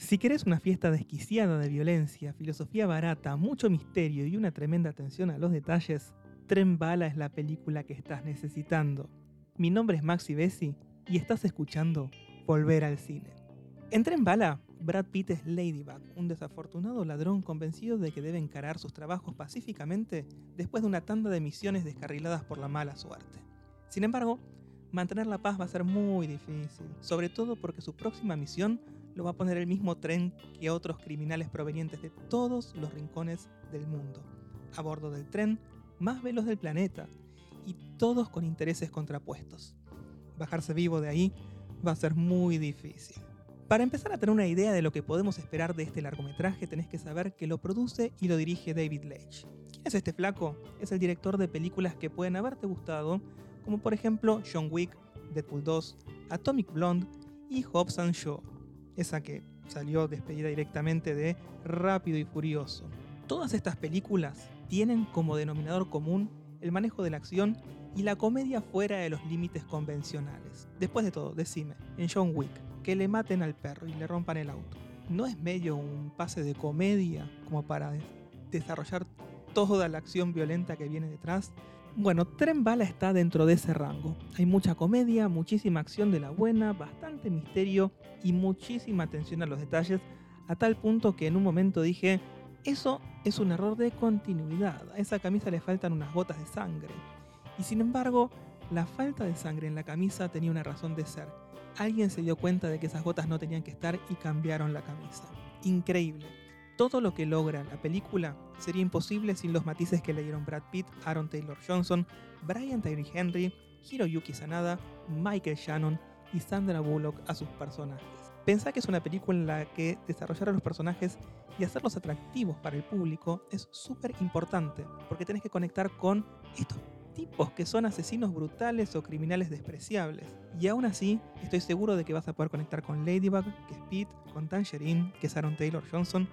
Si querés una fiesta desquiciada de violencia, filosofía barata, mucho misterio y una tremenda atención a los detalles, Tren Bala es la película que estás necesitando. Mi nombre es Maxi Bessi y estás escuchando Volver al Cine. En Tren Bala, Brad Pitt es Ladybug, un desafortunado ladrón convencido de que debe encarar sus trabajos pacíficamente después de una tanda de misiones descarriladas por la mala suerte. Sin embargo, mantener la paz va a ser muy difícil, sobre todo porque su próxima misión lo va a poner el mismo tren que otros criminales provenientes de todos los rincones del mundo, a bordo del tren más veloz del planeta, y todos con intereses contrapuestos. Bajarse vivo de ahí va a ser muy difícil. Para empezar a tener una idea de lo que podemos esperar de este largometraje, tenés que saber que lo produce y lo dirige David Leitch. ¿Quién es este flaco? Es el director de películas que pueden haberte gustado, como por ejemplo John Wick, Deadpool 2, Atomic Blonde y Hobbs and Shaw esa que salió despedida directamente de Rápido y Furioso. Todas estas películas tienen como denominador común el manejo de la acción y la comedia fuera de los límites convencionales. Después de todo, decime, en John Wick, que le maten al perro y le rompan el auto, ¿no es medio un pase de comedia como para desarrollar toda la acción violenta que viene detrás? Bueno, Tren Bala está dentro de ese rango. Hay mucha comedia, muchísima acción de la buena, bastante misterio y muchísima atención a los detalles, a tal punto que en un momento dije, eso es un error de continuidad, a esa camisa le faltan unas gotas de sangre. Y sin embargo, la falta de sangre en la camisa tenía una razón de ser. Alguien se dio cuenta de que esas gotas no tenían que estar y cambiaron la camisa. Increíble. Todo lo que logra la película sería imposible sin los matices que le dieron Brad Pitt, Aaron Taylor Johnson, Brian Tyree Henry, Hiroyuki Sanada, Michael Shannon y Sandra Bullock a sus personajes. Pensá que es una película en la que desarrollar a los personajes y hacerlos atractivos para el público es súper importante, porque tenés que conectar con estos tipos que son asesinos brutales o criminales despreciables. Y aún así, estoy seguro de que vas a poder conectar con Ladybug, que es Pete, con Tangerine, que es Aaron Taylor Johnson,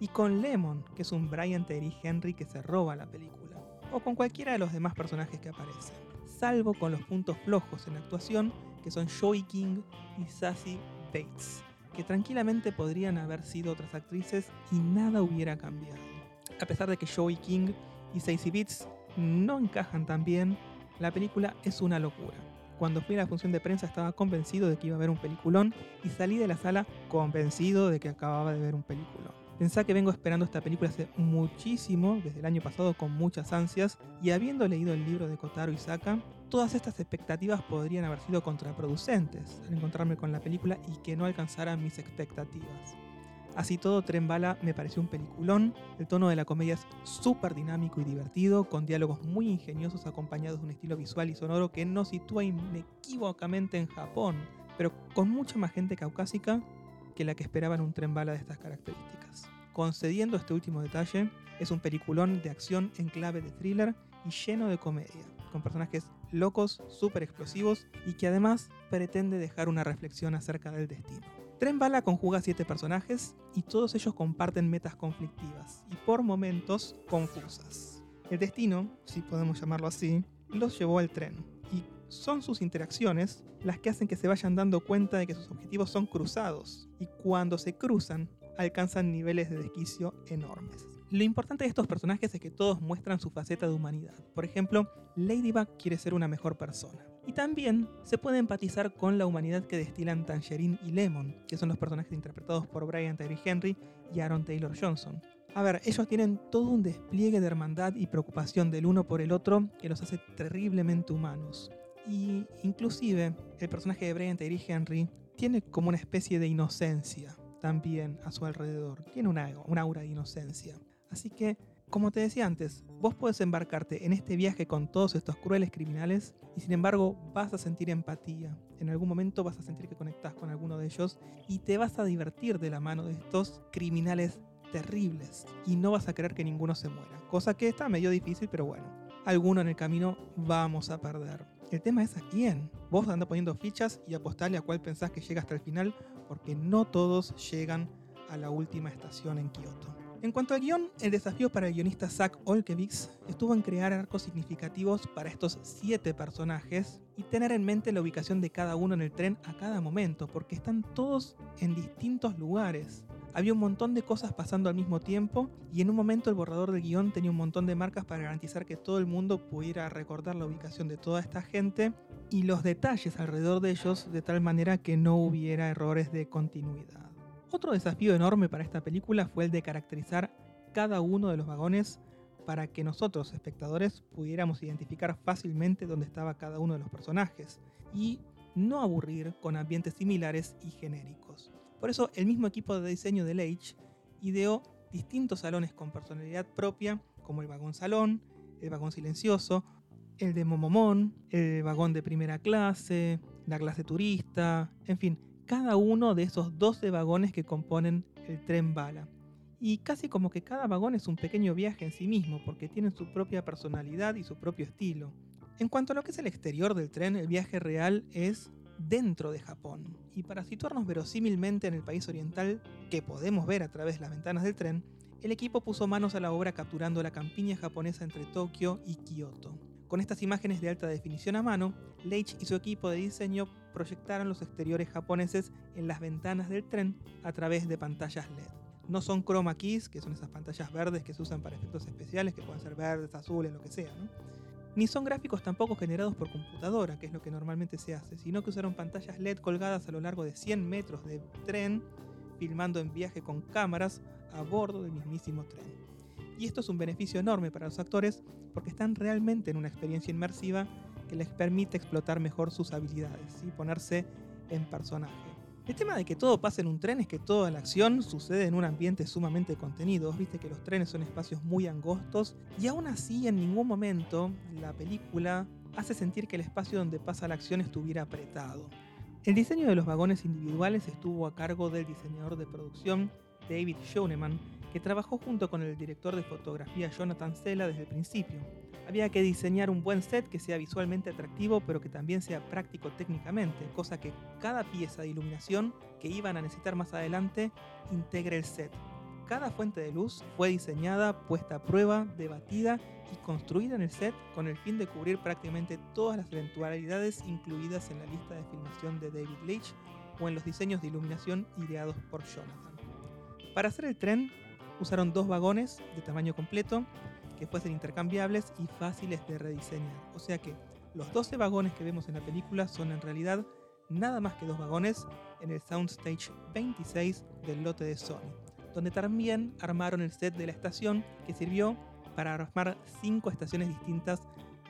y con Lemon, que es un Brian Terry Henry que se roba la película, o con cualquiera de los demás personajes que aparecen, salvo con los puntos flojos en la actuación, que son Joey King y Sassy Bates, que tranquilamente podrían haber sido otras actrices y nada hubiera cambiado. A pesar de que Joey King y Sassy Bates no encajan tan bien, la película es una locura. Cuando fui a la función de prensa estaba convencido de que iba a ver un peliculón y salí de la sala convencido de que acababa de ver un peliculón. Pensá que vengo esperando esta película hace muchísimo, desde el año pasado con muchas ansias, y habiendo leído el libro de Kotaro Isaka, todas estas expectativas podrían haber sido contraproducentes al encontrarme con la película y que no alcanzaran mis expectativas. Así todo, Tren Bala me pareció un peliculón, el tono de la comedia es súper dinámico y divertido, con diálogos muy ingeniosos acompañados de un estilo visual y sonoro que nos sitúa inequívocamente en Japón, pero con mucha más gente caucásica que la que esperaban un tren bala de estas características. Concediendo este último detalle, es un peliculón de acción en clave de thriller y lleno de comedia, con personajes locos, súper explosivos y que además pretende dejar una reflexión acerca del destino. Tren Bala conjuga siete personajes y todos ellos comparten metas conflictivas y por momentos confusas. El destino, si podemos llamarlo así, los llevó al tren son sus interacciones las que hacen que se vayan dando cuenta de que sus objetivos son cruzados y cuando se cruzan alcanzan niveles de desquicio enormes. Lo importante de estos personajes es que todos muestran su faceta de humanidad. Por ejemplo, Ladybug quiere ser una mejor persona. Y también se puede empatizar con la humanidad que destilan Tangerine y Lemon, que son los personajes interpretados por Brian Tyree Henry y Aaron Taylor Johnson. A ver, ellos tienen todo un despliegue de hermandad y preocupación del uno por el otro que los hace terriblemente humanos. Y inclusive el personaje de Brian Tyree Henry tiene como una especie de inocencia también a su alrededor. Tiene una, un aura de inocencia. Así que, como te decía antes, vos puedes embarcarte en este viaje con todos estos crueles criminales y sin embargo vas a sentir empatía. En algún momento vas a sentir que conectás con alguno de ellos y te vas a divertir de la mano de estos criminales terribles y no vas a querer que ninguno se muera. Cosa que está medio difícil, pero bueno, alguno en el camino vamos a perder. El tema es a quién. Vos andás poniendo fichas y apostale a cuál pensás que llega hasta el final, porque no todos llegan a la última estación en Kioto. En cuanto al guion, el desafío para el guionista Zach Olkevix estuvo en crear arcos significativos para estos siete personajes y tener en mente la ubicación de cada uno en el tren a cada momento, porque están todos en distintos lugares. Había un montón de cosas pasando al mismo tiempo y en un momento el borrador del guion tenía un montón de marcas para garantizar que todo el mundo pudiera recordar la ubicación de toda esta gente y los detalles alrededor de ellos de tal manera que no hubiera errores de continuidad. Otro desafío enorme para esta película fue el de caracterizar cada uno de los vagones para que nosotros, espectadores, pudiéramos identificar fácilmente dónde estaba cada uno de los personajes y no aburrir con ambientes similares y genéricos. Por eso el mismo equipo de diseño de Leitch ideó distintos salones con personalidad propia, como el vagón salón, el vagón silencioso, el de Momomón, el vagón de primera clase, la clase turista, en fin, cada uno de esos 12 vagones que componen el tren bala. Y casi como que cada vagón es un pequeño viaje en sí mismo, porque tienen su propia personalidad y su propio estilo. En cuanto a lo que es el exterior del tren, el viaje real es dentro de Japón. Y para situarnos verosímilmente en el país oriental, que podemos ver a través de las ventanas del tren, el equipo puso manos a la obra capturando la campiña japonesa entre Tokio y Kioto. Con estas imágenes de alta definición a mano, Leitch y su equipo de diseño proyectaron los exteriores japoneses en las ventanas del tren a través de pantallas LED. No son chroma keys, que son esas pantallas verdes que se usan para efectos especiales, que pueden ser verdes, azules, lo que sea. Ni son gráficos tampoco generados por computadora, que es lo que normalmente se hace, sino que usaron pantallas LED colgadas a lo largo de 100 metros de tren, filmando en viaje con cámaras a bordo del mismísimo tren. Y esto es un beneficio enorme para los actores porque están realmente en una experiencia inmersiva que les permite explotar mejor sus habilidades y ponerse en personaje. El tema de que todo pase en un tren es que toda la acción sucede en un ambiente sumamente contenido. Viste que los trenes son espacios muy angostos y aún así en ningún momento la película hace sentir que el espacio donde pasa la acción estuviera apretado. El diseño de los vagones individuales estuvo a cargo del diseñador de producción David Schoenemann, que trabajó junto con el director de fotografía Jonathan Sela desde el principio. Había que diseñar un buen set que sea visualmente atractivo pero que también sea práctico técnicamente, cosa que cada pieza de iluminación que iban a necesitar más adelante integre el set. Cada fuente de luz fue diseñada, puesta a prueba, debatida y construida en el set con el fin de cubrir prácticamente todas las eventualidades incluidas en la lista de filmación de David Leitch o en los diseños de iluminación ideados por Jonathan. Para hacer el tren usaron dos vagones de tamaño completo que fuesen intercambiables y fáciles de rediseñar. O sea que los 12 vagones que vemos en la película son en realidad nada más que dos vagones en el Soundstage 26 del lote de Sony, donde también armaron el set de la estación que sirvió para armar cinco estaciones distintas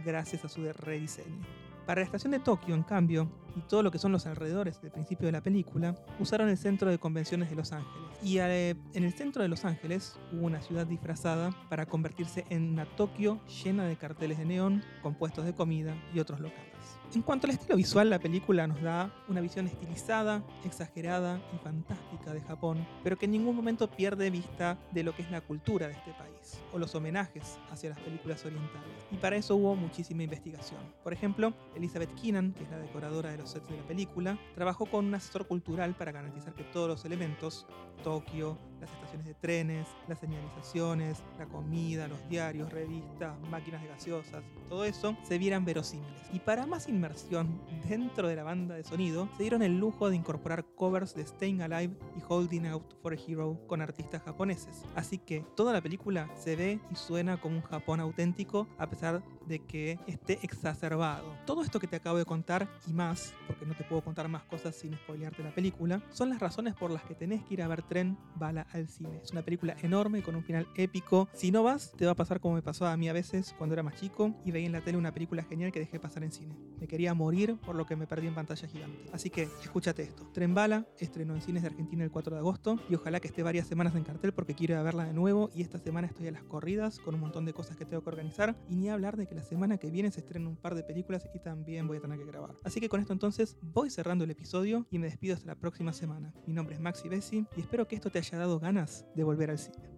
gracias a su rediseño. Para la estación de Tokio, en cambio, y todo lo que son los alrededores del principio de la película, usaron el centro de convenciones de Los Ángeles. Y eh, en el centro de Los Ángeles hubo una ciudad disfrazada para convertirse en una Tokio llena de carteles de neón, compuestos de comida y otros locales. En cuanto al estilo visual, la película nos da una visión estilizada, exagerada y fantástica de Japón, pero que en ningún momento pierde vista de lo que es la cultura de este país, o los homenajes hacia las películas orientales. Y para eso hubo muchísima investigación. Por ejemplo, Elizabeth Keenan, que es la decoradora de de la película, trabajó con un asesor cultural para garantizar que todos los elementos, Tokio, las estaciones de trenes, las señalizaciones, la comida, los diarios, revistas, máquinas de gaseosas, todo eso se vieran verosímiles. Y para más inmersión dentro de la banda de sonido, se dieron el lujo de incorporar covers de Staying Alive y Holding Out for a Hero con artistas japoneses. Así que toda la película se ve y suena como un Japón auténtico a pesar de que esté exacerbado. Todo esto que te acabo de contar y más, porque no te puedo contar más cosas sin spoilearte la película, son las razones por las que tenés que ir a ver Tren Bala al cine. Es una película enorme con un final épico. Si no vas, te va a pasar como me pasó a mí a veces cuando era más chico y veía en la tele una película genial que dejé pasar en cine. Me quería morir por lo que me perdí en pantalla gigante. Así que escúchate esto. Tren Bala estrenó en cines de Argentina el 4 de agosto y ojalá que esté varias semanas en cartel porque quiero verla de nuevo y esta semana estoy a las corridas con un montón de cosas que tengo que organizar y ni hablar de que la semana que viene se estrenan un par de películas y también voy a tener que grabar. Así que con esto entonces voy cerrando el episodio y me despido hasta la próxima semana. Mi nombre es Maxi Bessi y espero que esto te haya dado ganas de volver al cine.